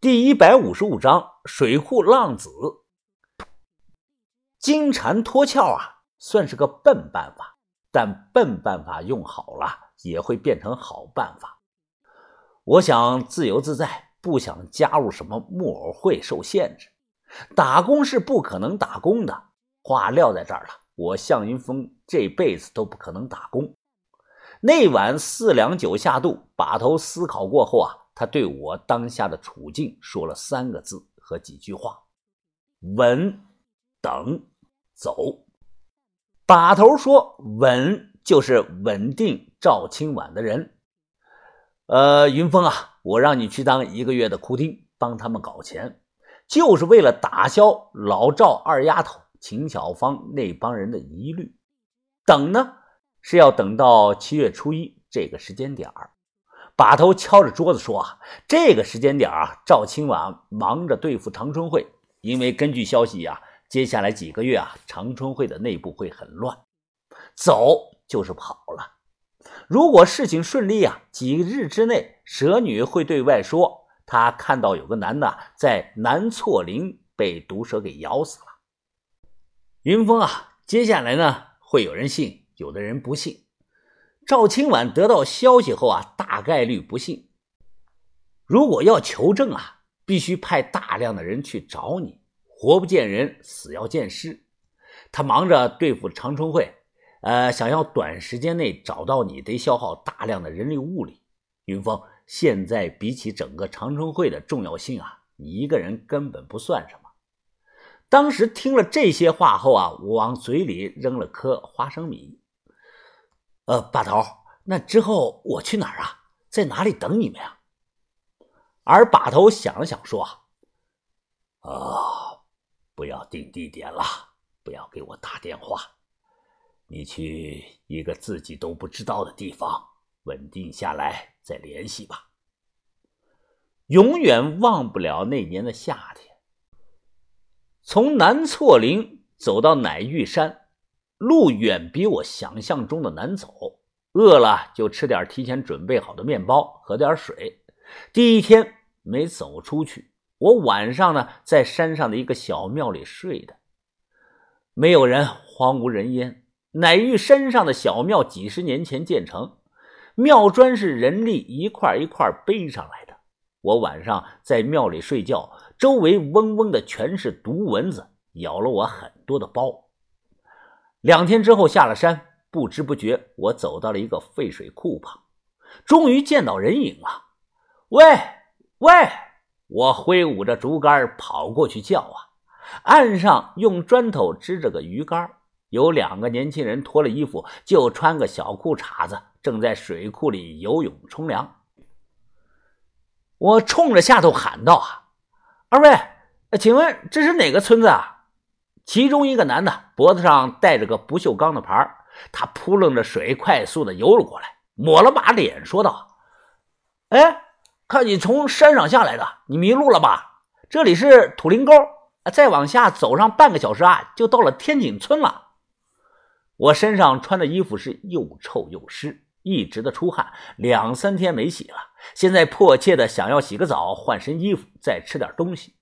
第一百五十五章水库浪子。金蝉脱壳啊，算是个笨办法，但笨办法用好了，也会变成好办法。我想自由自在，不想加入什么木偶会受限制。打工是不可能打工的，话撂在这儿了。我向云峰这辈子都不可能打工。那晚四两酒下肚，把头思考过后啊，他对我当下的处境说了三个字和几句话：稳、等、走。把头说稳就是稳定赵青晚的人。呃，云峰啊，我让你去当一个月的哭丁，帮他们搞钱，就是为了打消老赵二丫头秦小芳那帮人的疑虑。等呢，是要等到七月初一这个时间点儿。把头敲着桌子说啊，这个时间点啊，赵青晚忙着对付长春会，因为根据消息呀，接下来几个月啊，长春会的内部会很乱。走就是跑了。如果事情顺利啊，几日之内，蛇女会对外说她看到有个男的在南错林被毒蛇给咬死了。云峰啊，接下来呢，会有人信，有的人不信。赵青晚得到消息后啊，大概率不信。如果要求证啊，必须派大量的人去找你，活不见人，死要见尸。他忙着对付长春会。呃，想要短时间内找到你，得消耗大量的人力物力。云峰，现在比起整个长春会的重要性啊，你一个人根本不算什么。当时听了这些话后啊，我往嘴里扔了颗花生米。呃，把头，那之后我去哪儿啊？在哪里等你们呀？而把头想了想说：“啊，不要定地点了，不要给我打电话。”你去一个自己都不知道的地方，稳定下来再联系吧。永远忘不了那年的夏天，从南错林走到乃玉山，路远比我想象中的难走。饿了就吃点提前准备好的面包，喝点水。第一天没走出去，我晚上呢在山上的一个小庙里睡的，没有人，荒无人烟。乃玉山上的小庙几十年前建成，庙砖是人力一块一块背上来的。我晚上在庙里睡觉，周围嗡嗡的全是毒蚊子，咬了我很多的包。两天之后下了山，不知不觉我走到了一个废水库旁，终于见到人影了。喂喂！我挥舞着竹竿跑过去叫啊，岸上用砖头支着个鱼竿。有两个年轻人脱了衣服，就穿个小裤衩子，正在水库里游泳冲凉。我冲着下头喊道：“啊，二位，请问这是哪个村子啊？”其中一个男的脖子上戴着个不锈钢的牌他扑棱着水，快速的游了过来，抹了把脸，说道：“哎，看你从山上下来的，你迷路了吧？这里是土林沟，再往下走上半个小时啊，就到了天井村了。”我身上穿的衣服是又臭又湿，一直的出汗，两三天没洗了。现在迫切的想要洗个澡，换身衣服，再吃点东西。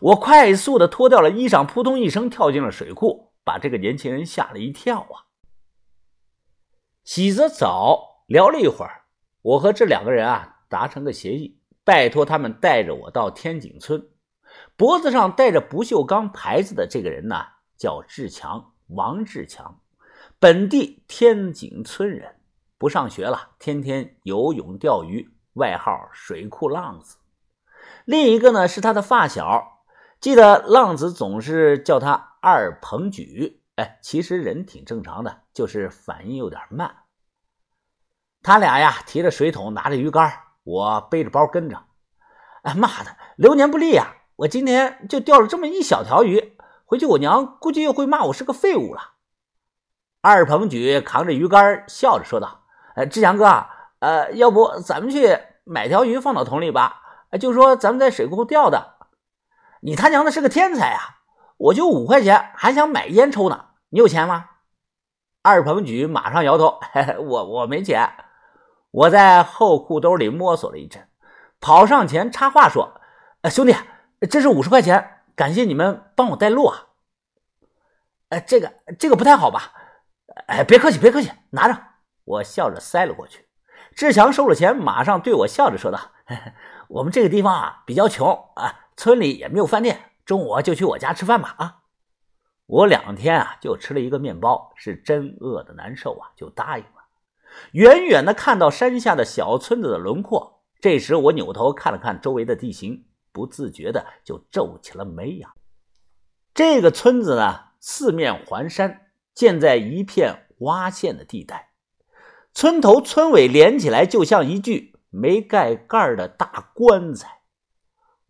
我快速的脱掉了衣裳，扑通一声跳进了水库，把这个年轻人吓了一跳啊！洗着澡，聊了一会儿，我和这两个人啊达成个协议，拜托他们带着我到天井村。脖子上戴着不锈钢牌子的这个人呢，叫志强，王志强。本地天井村人，不上学了，天天游泳钓鱼，外号水库浪子。另一个呢是他的发小，记得浪子总是叫他二鹏举。哎，其实人挺正常的，就是反应有点慢。他俩呀提着水桶，拿着鱼竿，我背着包跟着。哎妈的，流年不利呀！我今天就钓了这么一小条鱼，回去我娘估计又会骂我是个废物了。二鹏举扛着鱼竿，笑着说道：“哎，志强哥，呃，要不咱们去买条鱼放到桶里吧？就说咱们在水库钓的。你他娘的是个天才啊！我就五块钱，还想买烟抽呢。你有钱吗？”二鹏举马上摇头：“嘿嘿我我没钱。”我在后裤兜里摸索了一阵，跑上前插话说：“哎，兄弟，这是五十块钱，感谢你们帮我带路啊。哎，这个这个不太好吧？哎，别客气，别客气，拿着。我笑着塞了过去。志强收了钱，马上对我笑着说道：“嘿嘿我们这个地方啊比较穷啊，村里也没有饭店，中午就去我家吃饭吧。”啊，我两天啊就吃了一个面包，是真饿的难受啊，就答应了。远远的看到山下的小村子的轮廓，这时我扭头看了看周围的地形，不自觉的就皱起了眉呀。这个村子呢？四面环山，建在一片洼陷的地带，村头村尾连起来，就像一具没盖盖的大棺材。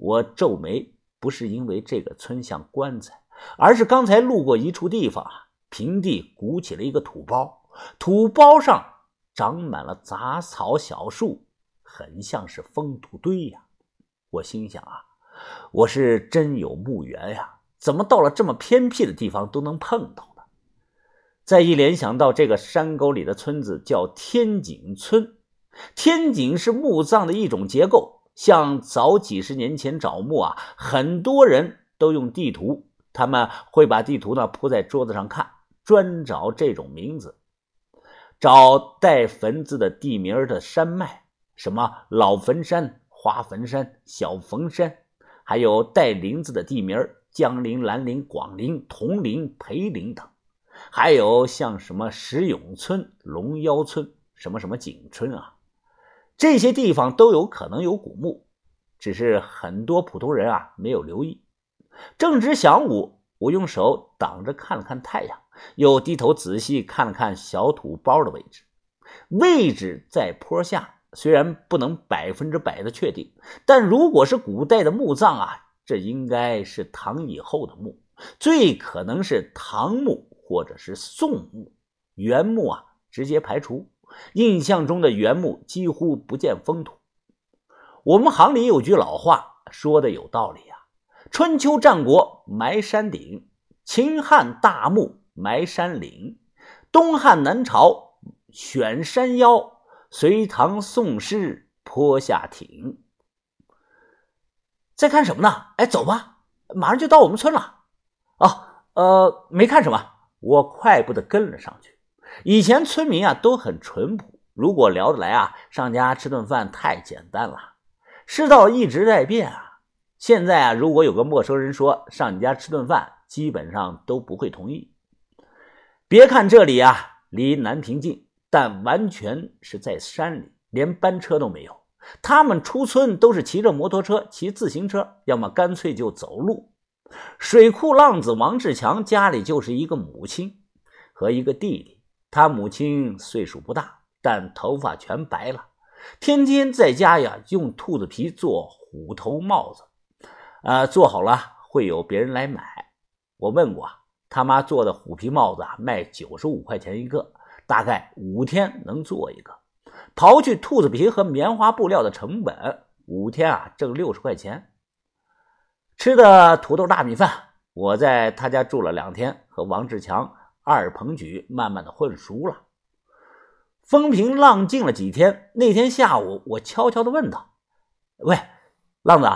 我皱眉，不是因为这个村像棺材，而是刚才路过一处地方啊，平地鼓起了一个土包，土包上长满了杂草小树，很像是封土堆呀。我心想啊，我是真有墓园呀。怎么到了这么偏僻的地方都能碰到呢？再一联想到这个山沟里的村子叫天井村，天井是墓葬的一种结构。像早几十年前找墓啊，很多人都用地图，他们会把地图呢铺在桌子上看，专找这种名字，找带坟字的地名的山脉，什么老坟山、花坟山、小坟山，还有带林字的地名江陵、兰陵、广陵、铜陵、裴陵等，还有像什么石永村、龙腰村、什么什么景村啊，这些地方都有可能有古墓，只是很多普通人啊没有留意。正值晌午，我用手挡着看了看太阳，又低头仔细看了看小土包的位置，位置在坡下，虽然不能百分之百的确定，但如果是古代的墓葬啊。这应该是唐以后的墓，最可能是唐墓或者是宋墓，元墓啊直接排除。印象中的元墓几乎不见封土。我们行里有句老话说的有道理啊：春秋战国埋山顶，秦汉大墓埋山岭，东汉南朝选山腰，隋唐宋诗坡下亭。在看什么呢？哎，走吧，马上就到我们村了。哦，呃，没看什么，我快步的跟了上去。以前村民啊都很淳朴，如果聊得来啊，上家吃顿饭太简单了。世道一直在变啊，现在啊，如果有个陌生人说上你家吃顿饭，基本上都不会同意。别看这里啊离南平近，但完全是在山里，连班车都没有。他们出村都是骑着摩托车、骑自行车，要么干脆就走路。水库浪子王志强家里就是一个母亲和一个弟弟。他母亲岁数不大，但头发全白了，天天在家呀用兔子皮做虎头帽子，呃，做好了会有别人来买。我问过，他妈做的虎皮帽子啊，卖九十五块钱一个，大概五天能做一个。刨去兔子皮和棉花布料的成本，五天啊挣六十块钱。吃的土豆大米饭，我在他家住了两天，和王志强、二鹏举慢慢的混熟了。风平浪静了几天，那天下午，我悄悄的问道：“喂，浪子，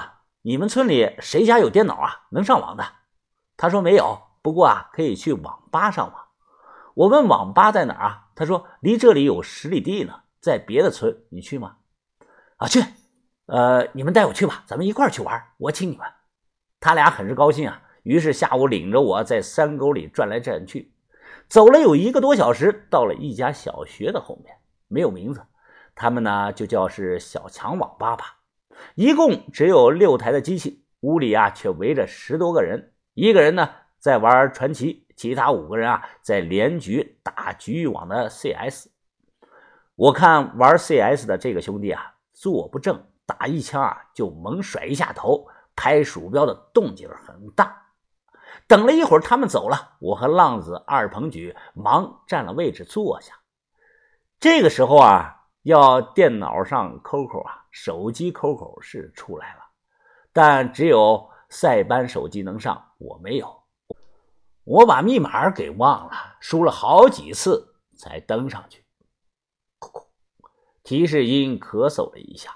你们村里谁家有电脑啊？能上网的？”他说没有，不过啊可以去网吧上网。我问网吧在哪儿啊？他说离这里有十里地呢。在别的村，你去吗？啊，去。呃，你们带我去吧，咱们一块去玩，我请你们。他俩很是高兴啊，于是下午领着我在山沟里转来转去，走了有一个多小时，到了一家小学的后面，没有名字，他们呢就叫是小强网吧吧。一共只有六台的机器，屋里啊却围着十多个人，一个人呢在玩传奇，其他五个人啊在连局打局域网的 CS。我看玩 CS 的这个兄弟啊，坐不正，打一枪啊就猛甩一下头，拍鼠标的动静很大。等了一会儿，他们走了，我和浪子二鹏举忙占了位置坐下。这个时候啊，要电脑上 QQ 啊，手机 QQ 是出来了，但只有塞班手机能上，我没有。我把密码给忘了，输了好几次才登上去。提示音咳嗽了一下，